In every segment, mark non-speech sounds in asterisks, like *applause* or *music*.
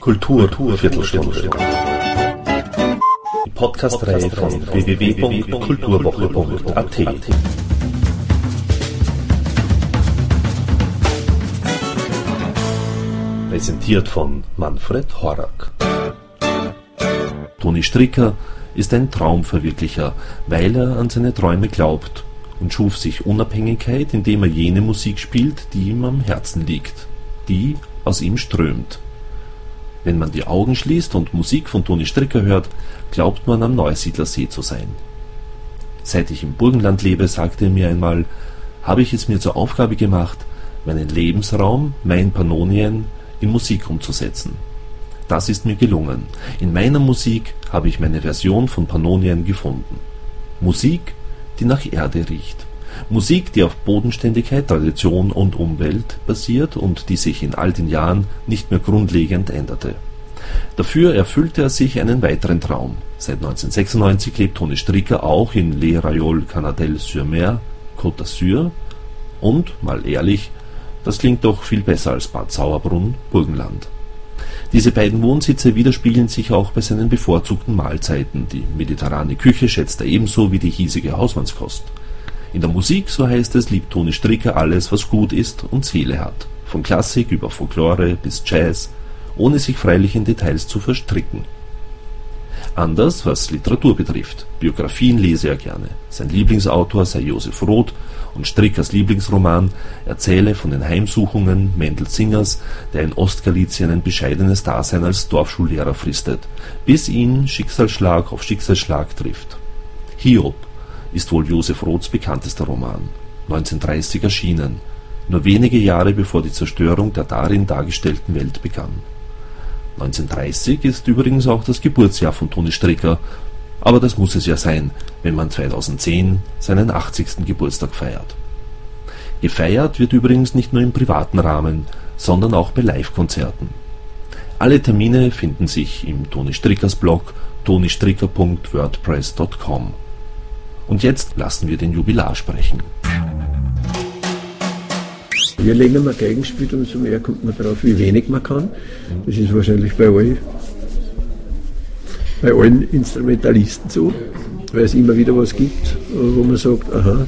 Kultur, Kultur Viertelstunde. Die Podcast-Reihe von www.kulturwoche.at. Präsentiert von Manfred Horak. Toni Stricker ist ein Traumverwirklicher, weil er an seine Träume glaubt und schuf sich Unabhängigkeit, indem er jene Musik spielt, die ihm am Herzen liegt, die aus ihm strömt. Wenn man die Augen schließt und Musik von Toni Stricker hört, glaubt man am Neusiedlersee zu sein. Seit ich im Burgenland lebe, sagte er mir einmal, habe ich es mir zur Aufgabe gemacht, meinen Lebensraum, mein Pannonien, in Musik umzusetzen. Das ist mir gelungen. In meiner Musik habe ich meine Version von Pannonien gefunden. Musik, die nach Erde riecht. Musik, die auf Bodenständigkeit, Tradition und Umwelt basiert und die sich in all den Jahren nicht mehr grundlegend änderte. Dafür erfüllte er sich einen weiteren Traum. Seit 1996 lebt Toni Stricker auch in Les Rayol Canadelle-sur-Mer, Côte d'Azur und, mal ehrlich, das klingt doch viel besser als Bad Sauerbrunn, Burgenland. Diese beiden Wohnsitze widerspiegeln sich auch bei seinen bevorzugten Mahlzeiten. Die mediterrane Küche schätzt er ebenso wie die hiesige Hausmannskost. In der Musik, so heißt es, liebt Toni Stricker alles, was gut ist und Seele hat. Von Klassik über Folklore bis Jazz, ohne sich freilich in Details zu verstricken. Anders, was Literatur betrifft. Biografien lese er gerne. Sein Lieblingsautor sei Josef Roth und Strickers Lieblingsroman erzähle von den Heimsuchungen Mendel Singers, der in Ostgalizien ein bescheidenes Dasein als Dorfschullehrer fristet, bis ihn Schicksalsschlag auf Schicksalsschlag trifft. Hiob ist wohl Josef Roths bekanntester Roman, 1930 erschienen, nur wenige Jahre bevor die Zerstörung der darin dargestellten Welt begann. 1930 ist übrigens auch das Geburtsjahr von Toni Stricker, aber das muss es ja sein, wenn man 2010 seinen 80. Geburtstag feiert. Gefeiert wird übrigens nicht nur im privaten Rahmen, sondern auch bei Live-Konzerten. Alle Termine finden sich im Toni Strickers Blog tonistricker.wordpress.com. Und jetzt lassen wir den Jubilar sprechen. Je länger man Geigen spielt, umso mehr kommt man darauf, wie wenig man kann. Das ist wahrscheinlich bei, all, bei allen Instrumentalisten so, weil es immer wieder was gibt, wo man sagt, aha,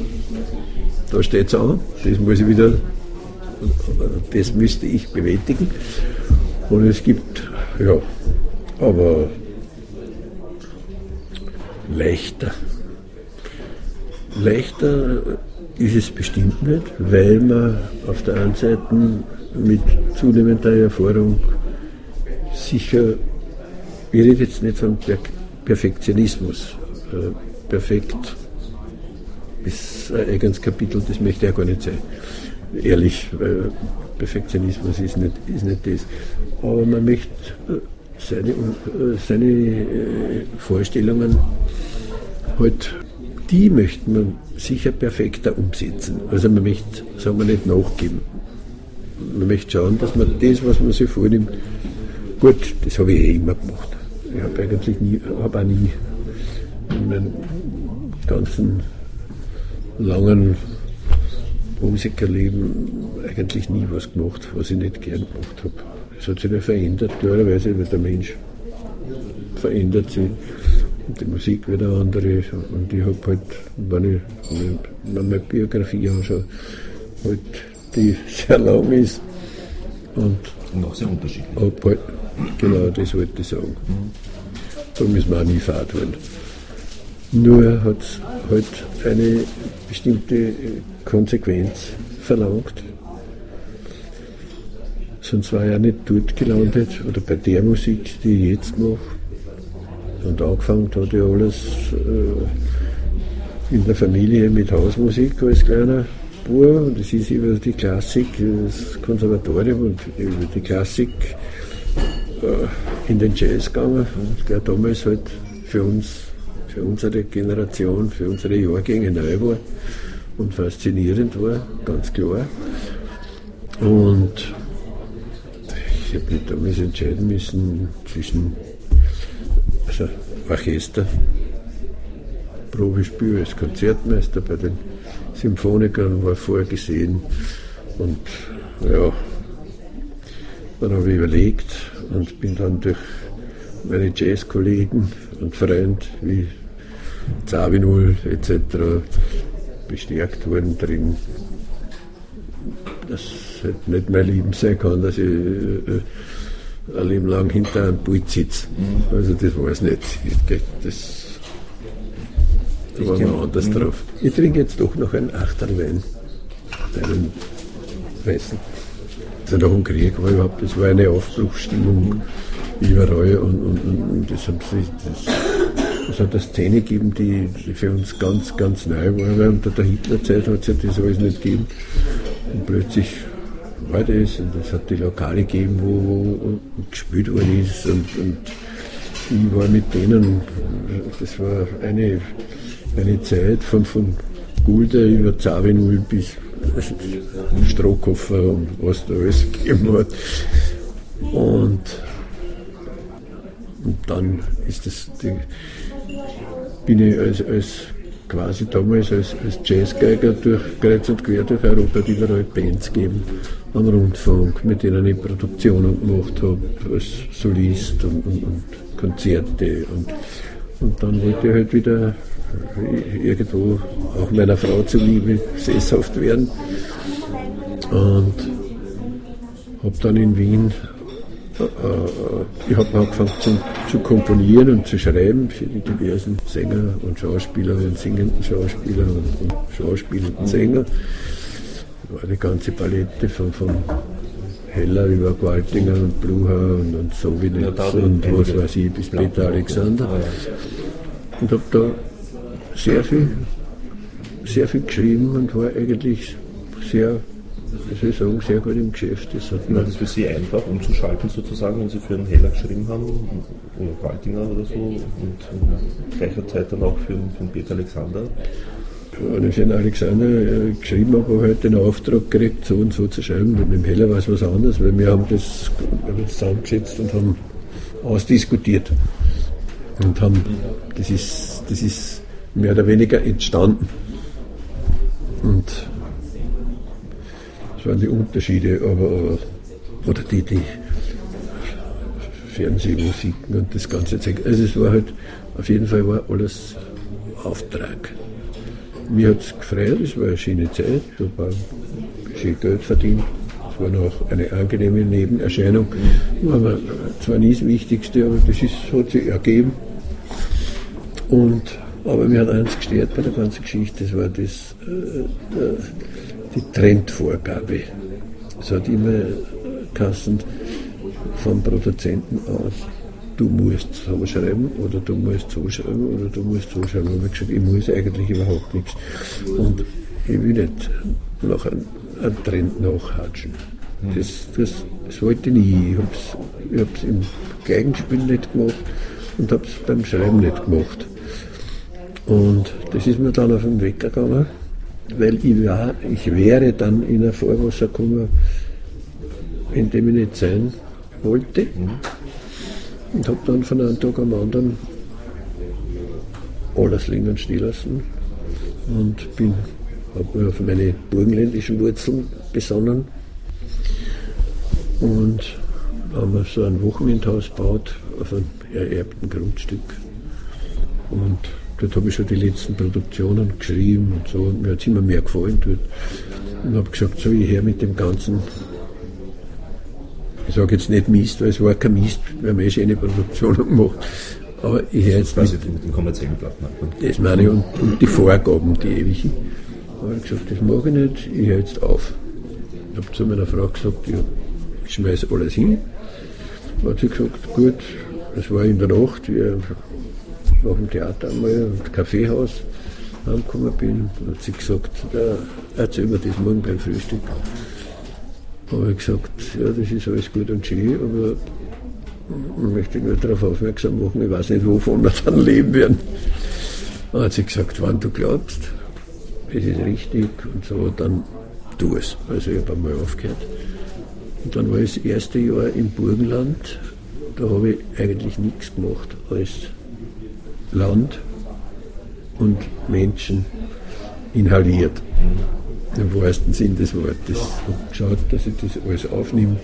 da steht es an, das muss ich wieder, das müsste ich bewältigen. Und es gibt, ja, aber leichter Leichter ist es bestimmt nicht, weil man auf der einen Seite mit zunehmender Erfahrung sicher, ich rede jetzt nicht von Perfektionismus, äh, perfekt ist ein eigenes Kapitel, das möchte ich gar nicht sein, ehrlich, Perfektionismus ist nicht, ist nicht das. Aber man möchte äh, seine, äh, seine Vorstellungen halt die möchte man sicher perfekter umsetzen. Also man möchte, sagen wir nicht nachgeben. Man möchte schauen, dass man das, was man sich vornimmt, gut, das habe ich eh immer gemacht. Ich habe eigentlich nie, habe auch nie in meinem ganzen langen Musikerleben eigentlich nie was gemacht, was ich nicht gern gemacht habe. Es hat sich nicht verändert, klarerweise, weil der Mensch verändert sich die Musik wieder andere. Und ich habe halt, wenn ich meine Biografie anschaue, halt, die *laughs* sehr lang ist. Und, und auch sehr unterschiedlich. Halt, genau, das wollte ich sagen. Mhm. Da müssen wir auch nie fad werden. Nur hat es halt eine bestimmte Konsequenz verlangt. Sonst war ich ja nicht dort gelandet oder bei der Musik, die ich jetzt mache und angefangen hat ja alles äh, in der Familie mit Hausmusik als kleiner Bub. Und es ist über die Klassik, das Konservatorium und über die Klassik äh, in den Jazz gegangen. Und der damals halt für uns, für unsere Generation, für unsere Jahrgänge neu war und faszinierend war, ganz klar. Und ich habe mich damals entscheiden müssen zwischen also Orchester, Probespiel als Konzertmeister bei den Symphonikern war vorgesehen Und ja, dann habe ich überlegt und bin dann durch meine Jazzkollegen und Freunde wie Zavinul etc. bestärkt worden drin, dass es halt nicht mein Leben sein kann, dass ich äh, ein Leben lang hinter einem Pult sitze. Mhm. Also das war es nicht. Das, da war man anders mhm. drauf. Ich trinke jetzt doch noch einen Achterwein, einen weißen. Also nach dem Krieg war überhaupt, das war eine Aufbruchsstimmung überall und, und, und das, hat, das, das hat eine Szene gegeben, die, die für uns ganz, ganz neu war, weil unter der Hitlerzeit hat es ja das alles nicht gegeben. Und plötzlich war das und es hat die Lokale gegeben, wo, wo gespielt worden ist und, und ich war mit denen, das war eine, eine Zeit von, von Gulde über Zavinul bis Strohkoffer und was da alles *laughs* gegeben hat. Und, und dann ist das, die, bin ich als, als quasi damals als, als Jazzgeiger durch kreuz und quer durch Europa hat überall Bands gegeben am Rundfunk, mit denen ich Produktionen gemacht habe, als Solist und, und, und Konzerte. Und, und dann wollte ich halt wieder irgendwo auch meiner Frau zuliebe sesshaft werden. Und habe dann in Wien, äh, ich habe angefangen zu, zu, komponieren und zu schreiben für die diversen Sänger und Schauspieler und singenden Schauspieler und, und schauspielenden Sänger. War eine ganze Palette von, von Heller über Gwaltinger und Blucher und, und Sowinetz ja, und was weiß ich, bis Peter Alexander. Und habe da sehr viel, sehr viel geschrieben und war eigentlich sehr, wie soll ich sagen, sehr gut im Geschäft. Das hat war das für Sie einfach umzuschalten sozusagen, wenn Sie für einen Heller geschrieben haben oder Waltinger oder so und in gleicher Zeit dann auch für, für einen Peter Alexander? Für einen Alexander äh, geschrieben habe, habe halt den Auftrag gekriegt, so und so zu schreiben. Mit dem Heller war es was anderes, weil wir haben das, wir haben das zusammengesetzt und haben ausdiskutiert. Und haben, das ist, das ist mehr oder weniger entstanden. Und das waren die Unterschiede, aber, oder die, die Fernsehmusiken und das ganze Zeug. Also es war halt, auf jeden Fall war alles Auftrag. Mir hat es gefreut, es war eine schöne Zeit, ich habe schön Geld verdient. Es war noch eine angenehme Nebenerscheinung. Aber zwar nie das Wichtigste, aber das ist, hat sich ergeben. Und aber mir hat eins gestört bei der ganzen Geschichte, das war das, äh, die Trendvorgabe. Es hat immer Kassen vom Produzenten aus, du musst so schreiben oder du musst so schreiben oder du musst so schreiben. Und ich gesagt, ich muss eigentlich überhaupt nichts. Und ich will nicht nach einem, einem Trend nachhatschen. Das, das, das wollte ich nie. Ich habe es im Geigenspiel nicht gemacht und habe es beim Schreiben nicht gemacht. Und das ist mir dann auf den Weg gegangen, weil ich, war, ich wäre dann in ein Vorwasser gekommen, in dem ich nicht sein wollte. Mhm. Und habe dann von einem Tag am anderen alles liegen stehen lassen und bin habe auf meine burgenländischen Wurzeln besonnen und haben so ein Wochenendhaus gebaut auf einem ererbten Grundstück. Und Dort habe ich schon die letzten Produktionen geschrieben und so. Und mir hat es immer mehr gefallen dort. Und habe gesagt, so, ich her mit dem Ganzen. Ich sage jetzt nicht Mist, weil es war kein Mist, wir haben eh schöne Produktionen gemacht. *laughs* Aber ich höre jetzt mit den kommerziellen Platten. Das meine ich, und, und die Vorgaben, die ewigen. Da habe ich gesagt, das mache ich nicht, ich höre jetzt auf. Ich habe zu meiner Frau gesagt, ja, ich schmeiße alles hin. Da hat sie gesagt, gut, das war in der Nacht, wir nach dem Theater einmal im Kaffeehaus angekommen bin, hat sie gesagt, da erzähl mir das morgen beim Frühstück. Habe ich gesagt, ja, das ist alles gut und schön, aber ich möchte nur darauf aufmerksam machen, ich weiß nicht, wovon wir dann leben werden. Dann hat sie gesagt, wann du glaubst, es ist richtig und so, dann tu es. Also ich habe einmal aufgehört. Und dann war ich das erste Jahr im Burgenland, da habe ich eigentlich nichts gemacht als Land und Menschen inhaliert. Im wahrsten Sinn des Wortes. Und geschaut, dass ich das alles aufnehme,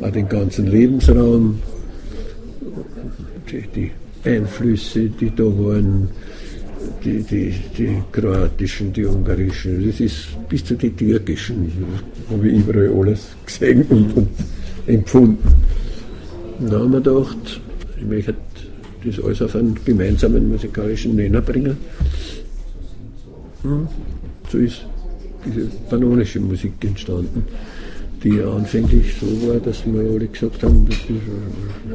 auch den ganzen Lebensraum, die, Einflüsse, die da waren, die, die, die kroatischen, die ungarischen, das ist bis zu den türkischen, habe ich überall alles gesehen und, und empfunden. Und da haben wir gedacht, ich möchte das alles auf einen gemeinsamen musikalischen Nenner bringen. Hm, so ist diese panonische Musik entstanden, die anfänglich so war, dass wir alle gesagt haben,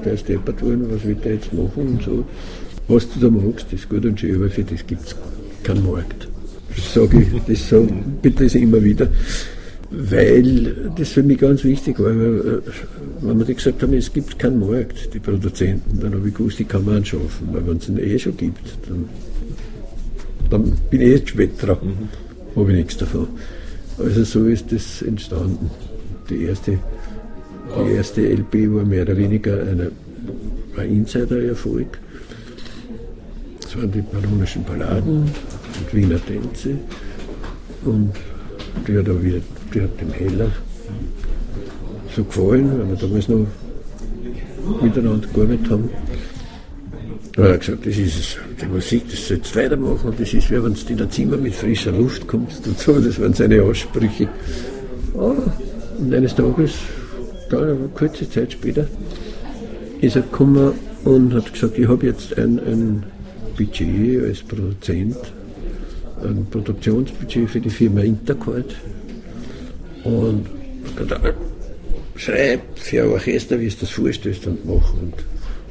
der ist deppert worden, was wird der jetzt machen und so. Was du da magst, ist gut und schön, aber für das gibt es keinen Markt. Das sage ich, das sage bitte das immer wieder weil das für mich ganz wichtig war. Weil, wenn wir gesagt haben, es gibt keinen Markt, die Produzenten, dann habe ich gewusst, die kann man anschaffen. Weil wenn es ihn eh schon gibt, dann, dann bin ich eh spät dran. Mhm. Habe ich nichts davon. Also so ist das entstanden. Die erste, die erste LP war mehr oder weniger eine, ein Insider-Erfolg. Das waren die baronischen Balladen und Wiener Tänze. Und die hat auch wieder die hat dem Heller so gefallen, weil wir damals noch miteinander gearbeitet haben. Da hat er gesagt, das ist die Musik, das sollst du weitermachen. Das ist wie wenn du in ein Zimmer mit frischer Luft kommst und so. Das waren seine Aussprüche. Ah, und eines Tages, da, eine kurze Zeit später, ist er gekommen und hat gesagt, ich habe jetzt ein, ein Budget als Produzent, ein Produktionsbudget für die Firma Intercord und schreib für ein Orchester, wie es das vorstellst und mach. Und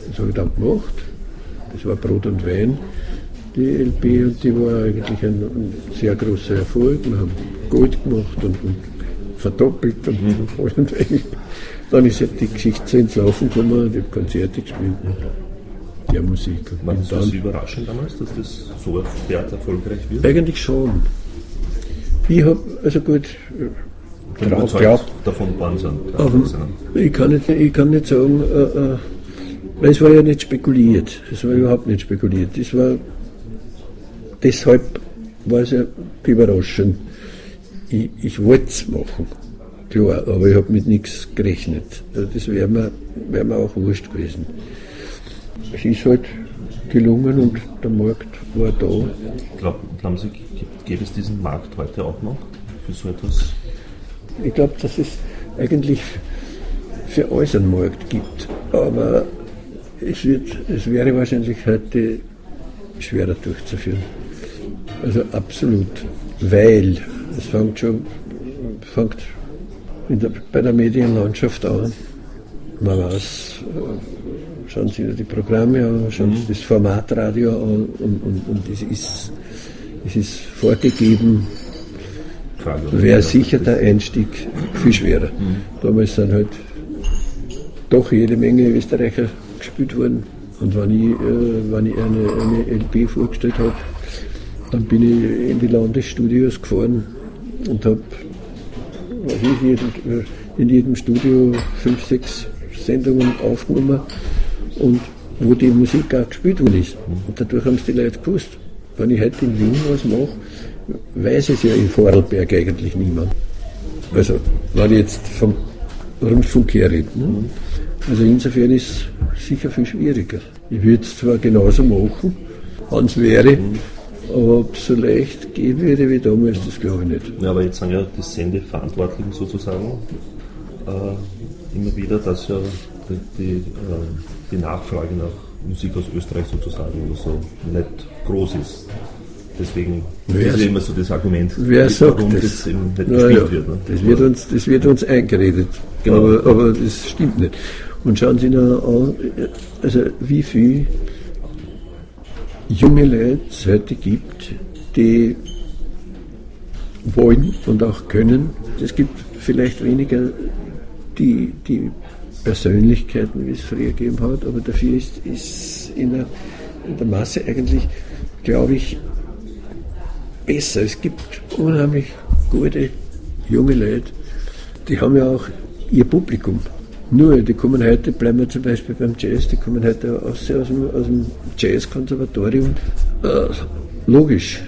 das habe ich dann gemacht. Das war Brot und Wein, die LP, und die war eigentlich ein, ein sehr großer Erfolg. Wir haben Gold gemacht und, und verdoppelt und, mhm. *laughs* und Dann ist halt die Geschichte ins Laufen gekommen und ich habe Konzerte gespielt mit der Musik. War das überraschend damals, dass das so derart erfolgreich wird? Eigentlich schon. Ich habe, also gut, drauf glaubt. davon sind. Ich kann nicht, ich kann nicht sagen, äh, äh, weil es war ja nicht spekuliert. Es war überhaupt nicht spekuliert. Es war, deshalb war es ja überraschend. Ich, ich wollte es machen, klar, aber ich habe mit nichts gerechnet. Also das wäre mir, wär mir auch wurscht gewesen. Es ist halt gelungen und der Markt war da. Glaub, glauben Sie, gäbe es diesen Markt heute auch noch für so etwas? Ich glaube, dass es eigentlich für alles einen Markt gibt. Aber es, wird, es wäre wahrscheinlich heute schwerer durchzuführen. Also absolut. Weil es fängt schon fängt der, bei der Medienlandschaft an. Man weiß, äh, schauen Sie die Programme an, schauen Sie mhm. das Formatradio an und, und, und es, ist, es ist vorgegeben, wäre sicher der Einstieg viel schwerer. Mhm. Damals sind halt doch jede Menge Österreicher gespielt worden. Und wenn ich, äh, wenn ich eine, eine LP vorgestellt habe, dann bin ich in die Landesstudios gefahren und habe in jedem Studio fünf, sechs Sendungen aufgenommen und wo die Musik auch gespielt worden ist. Und dadurch haben es die Leute gewusst. Wenn ich heute in Wien was mache, weiß es ja in Vorarlberg eigentlich niemand. Also, wenn ich jetzt vom Rundfunk her rede. Ne? Also insofern ist es sicher viel schwieriger. Ich würde es zwar genauso machen, wenn es wäre, aber ob es so leicht gehen würde wie damals, das glaube ich nicht. Ja, aber jetzt sagen ja die Sendeverantwortlichen sozusagen äh, immer wieder, dass ja die, die, äh, die Nachfrage nach Musik aus Österreich sozusagen so nicht groß ist. Deswegen wer, ist immer so das Argument, wer sagt warum das, das eben nicht gespielt ja, wird. Ne? Das, wird uns, das wird uns eingeredet, genau. aber, aber das stimmt nicht. Und schauen Sie noch an, also wie viel junge Leute es heute gibt, die wollen und auch können. Es gibt vielleicht weniger die, die Persönlichkeiten, wie es früher gegeben hat, aber dafür ist, ist in, der, in der Masse eigentlich, glaube ich, besser. Es gibt unheimlich gute junge Leute, die haben ja auch ihr Publikum. Nur, die kommen heute, bleiben wir zum Beispiel beim Jazz, die kommen heute aus, aus dem, aus dem Jazzkonservatorium. Äh, logisch.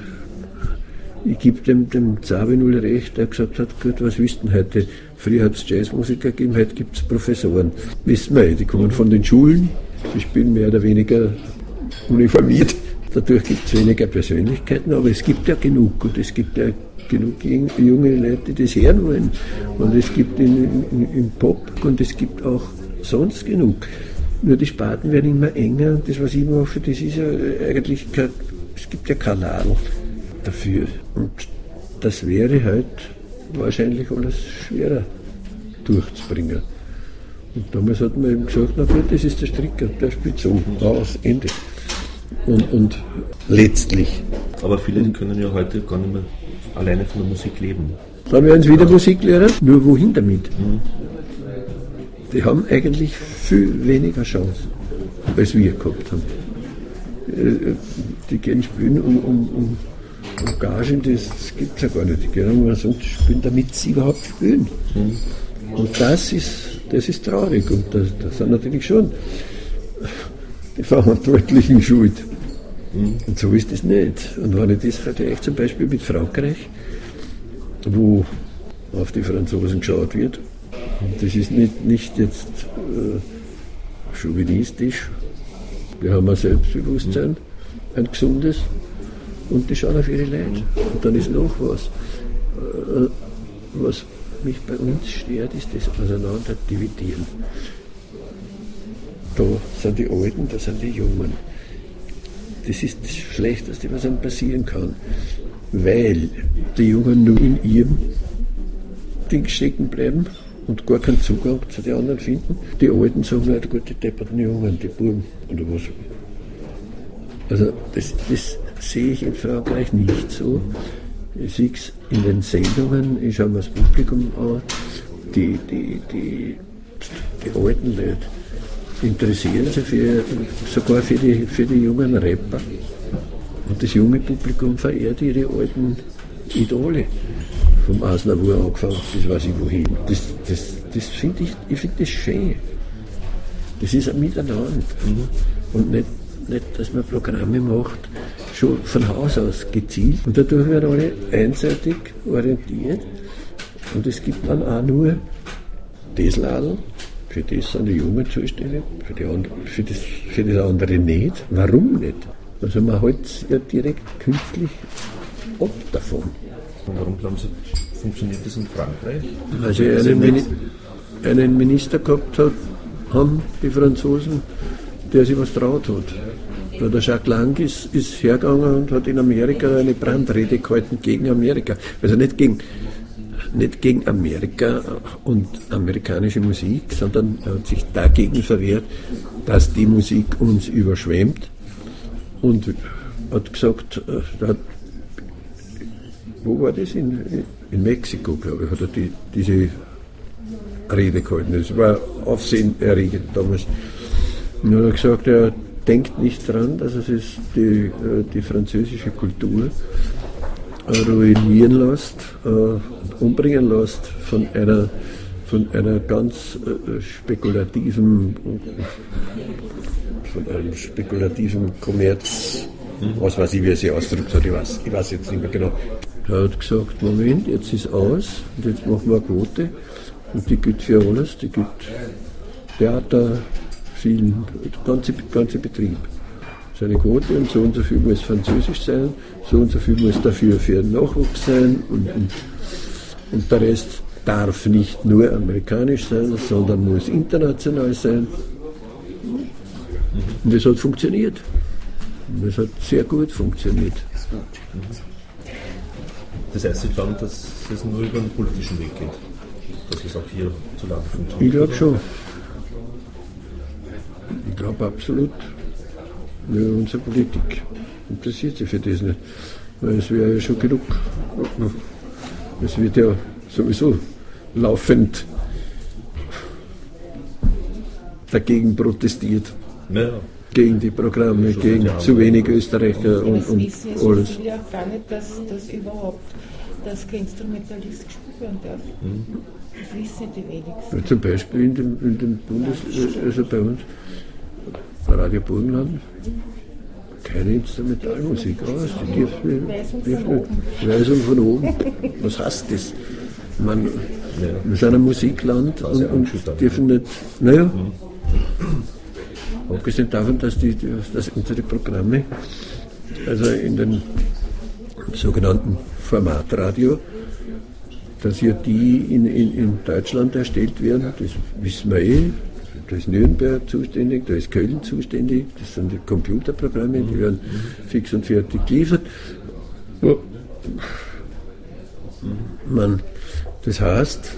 ich gebe dem, dem Zabinul recht, der gesagt hat, gut, was wisst denn heute? Früher hat es Jazzmusiker gegeben, heute gibt es Professoren. Wissen wir, die kommen von den Schulen, sie spielen mehr oder weniger uniformiert. Dadurch gibt es weniger Persönlichkeiten, aber es gibt ja genug und es gibt ja genug junge Leute, die das hören wollen. Und es gibt in, in, in Pop und es gibt auch sonst genug. Nur die Sparten werden immer enger und das, was ich mache, das ist ja eigentlich kein, es gibt ja Kanal dafür. Und das wäre halt wahrscheinlich alles schwerer durchzubringen. Und damals hat man eben gesagt, na gut, das ist der Stricker, der spielt so, aus, Ende. Und, und letztlich. Aber viele können ja heute gar nicht mehr alleine von der Musik leben. Dann werden sie wieder Musiklehrer, nur wohin damit? Mhm. Die haben eigentlich viel weniger Chance, als wir gehabt haben. Äh, die gehen spielen um, um, um, um Gagen, das gibt es ja gar nicht. Die gehen umsonst spielen, damit sie überhaupt spielen. Mhm. Und das ist, das ist traurig und das, das sind natürlich schon Verantwortlichen schuld. Und so ist es nicht. Und wenn ich das vergleiche zum Beispiel mit Frankreich, wo auf die Franzosen geschaut wird, das ist nicht, nicht jetzt äh, chauvinistisch, wir haben ein Selbstbewusstsein, ein gesundes, und die schauen auf ihre Leute. Und dann ist noch was. Äh, was mich bei uns stört, ist das Auseinanderdividieren. Da sind die Alten, da sind die Jungen. Das ist das Schlechteste, was einem passieren kann. Weil die Jungen nur in ihrem Ding stecken bleiben und gar keinen Zugang zu den anderen finden. Die Alten sagen halt, gut, die depperten Jungen, die Buben oder was. Also das, das sehe ich in Frankreich nicht so. Ich sehe es in den Sendungen, ich schaue mir das Publikum an, die, die, die, die alten Leute interessieren sich für, sogar für die, für die jungen Rapper. Und das junge Publikum verehrt ihre alten Idole. Vom Asnavour angefangen bis weiß ich wohin. Das, das, das finde ich, ich finde das schön. Das ist ein Miteinander. Und nicht, nicht, dass man Programme macht, schon von Haus aus gezielt. Und dadurch werden alle einseitig orientiert. Und es gibt dann auch nur das Laden, für das sind die Jungen zuständig, für, die andere, für, das, für das andere nicht. Warum nicht? Also man hält ja direkt künstlich ab davon. Und warum glauben Sie, funktioniert das in Frankreich? Weil sie einen, Mini einen Minister gehabt hat, haben die Franzosen, der sich was traut hat. Der Jacques Lang ist, ist hergegangen und hat in Amerika eine Brandrede gehalten gegen Amerika. Also nicht gegen nicht gegen Amerika und amerikanische Musik, sondern er hat sich dagegen verwehrt, dass die Musik uns überschwemmt und hat gesagt, äh, hat, wo war das? In, in Mexiko, glaube ich, hat er die, diese Rede gehalten. Das war aufsehenerregend damals. Und er hat gesagt, er denkt nicht daran, dass es ist die, äh, die französische Kultur ruinieren lässt, äh, umbringen lässt von einer, von einer ganz äh, spekulativen, von einem spekulativen Kommerz, was weiß ich, wie er sich ausdrückt hat, ich weiß, ich weiß jetzt nicht mehr genau. Er hat gesagt, Moment, jetzt ist aus und jetzt machen wir eine Quote. Und die gilt für alles, die gilt Theater, Film, der ganze, ganze Betrieb seine Quote und so und so viel muss Französisch sein, so und so viel muss dafür für Nachwuchs sein und, und, und der Rest darf nicht nur amerikanisch sein, sondern muss international sein. Und das hat funktioniert. Und das hat sehr gut funktioniert. Das heißt, Sie glauben, dass es nur über den politischen Weg geht? Dass es auch hier zu Lande funktioniert? Ich glaube schon. Ich glaube absolut. Ja, unsere Politik interessiert sich für das nicht. Weil es wäre ja schon genug. Es wird ja sowieso laufend dagegen protestiert. Ja. Gegen die Programme, gegen zu wenig Österreicher und, und, alles. Es ja gar nicht, dass, dass überhaupt das kein Instrumentalist gespielt werden darf. Mhm. Das wissen die wenigsten. Ja, zum Beispiel in dem, in dem Bundes, also bei uns, Radio Burgenland keine Instrumentalmusik aus. Die dürfen, dürfen Weisung von oben. Was heißt das? Man, ja. Wir sind ein Musikland und, und dürfen nicht. Naja. Mhm. Abgesehen davon, dass, die, dass unsere Programme, also in den sogenannten Formatradio, dass ja die in, in, in Deutschland erstellt werden, das wissen wir eh. Da ist Nürnberg zuständig, da ist Köln zuständig, das sind die Computerprogramme, die werden fix und fertig geliefert. Man, das heißt,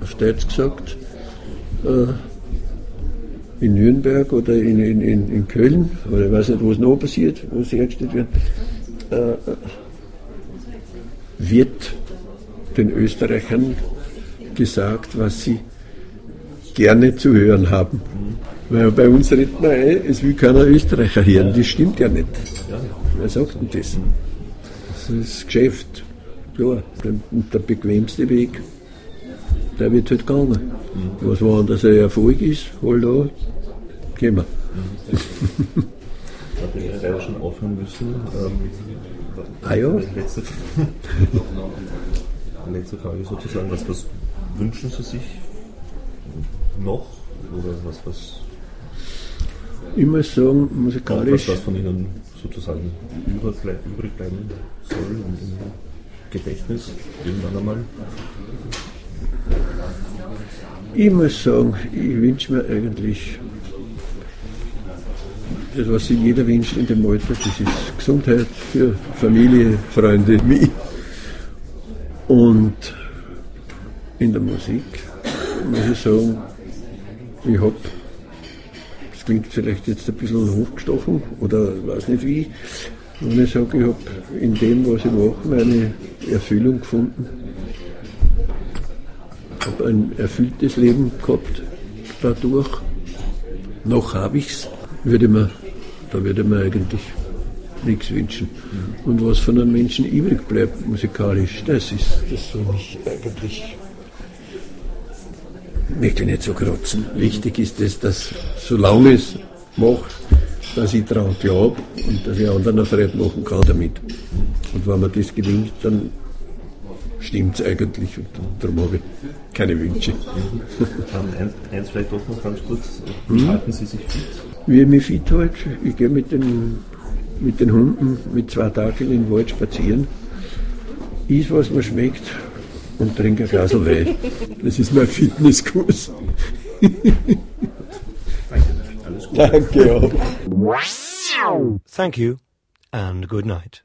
auf Deutsch gesagt, äh, in Nürnberg oder in, in, in, Köln, oder ich weiß nicht, wo es noch passiert, wo sie hergestellt werden, äh, wird den Österreichern gesagt, was sie gerne zu hören haben. Weil bei uns redet man ein, es will keiner Österreicher hören. Das stimmt ja nicht. Wer sagt denn das? Das ist Geschäft. Klar, der bequemste Weg, der wird halt gegangen. Was woanders ein Erfolg ist, halt da, gehen wir. *laughs* Hat der leider schon aufhören müssen. Ähm, ah ja? Letzte, *laughs* letzte Frage sozusagen, was, was wünschen Sie sich noch? Oder was, was ich muss sagen, musikalisch. Was, was von Ihnen sozusagen übrig bleiben soll im, im Gedächtnis irgendwann einmal? Ich muss sagen, ich wünsche mir eigentlich das, was sich jeder wünscht in dem Alter, das ist Gesundheit für Familie, Freunde, mich. Und in der Musik muss ich sagen, ich habe, das klingt vielleicht jetzt ein bisschen hochgestochen oder weiß nicht wie, wenn ich sage, ich habe in dem, was ich mache, meine Erfüllung gefunden. Ich habe ein erfülltes Leben gehabt dadurch. Noch habe ich es. Würde man, da würde man eigentlich nichts wünschen. Und was von einem Menschen übrig bleibt musikalisch, das ist das für mich eigentlich möchte nicht so kratzen. Wichtig ist es, dass solange es macht, dass ich daran glaube und dass ich anderen Freude machen kann damit. Und wenn mir das gelingt, dann stimmt es eigentlich und darum habe ich keine Wünsche. eins, eins vielleicht doch noch ganz kurz. Wie hm? halten Sie sich fit? Wie ich mich fit halte? Ich gehe mit den, mit den Hunden mit zwei Tagen in den Wald spazieren, is was mir schmeckt und trinke ein Glas Wein. Das ist mein Fitnesskurs. Danke auch. Thank you and good night.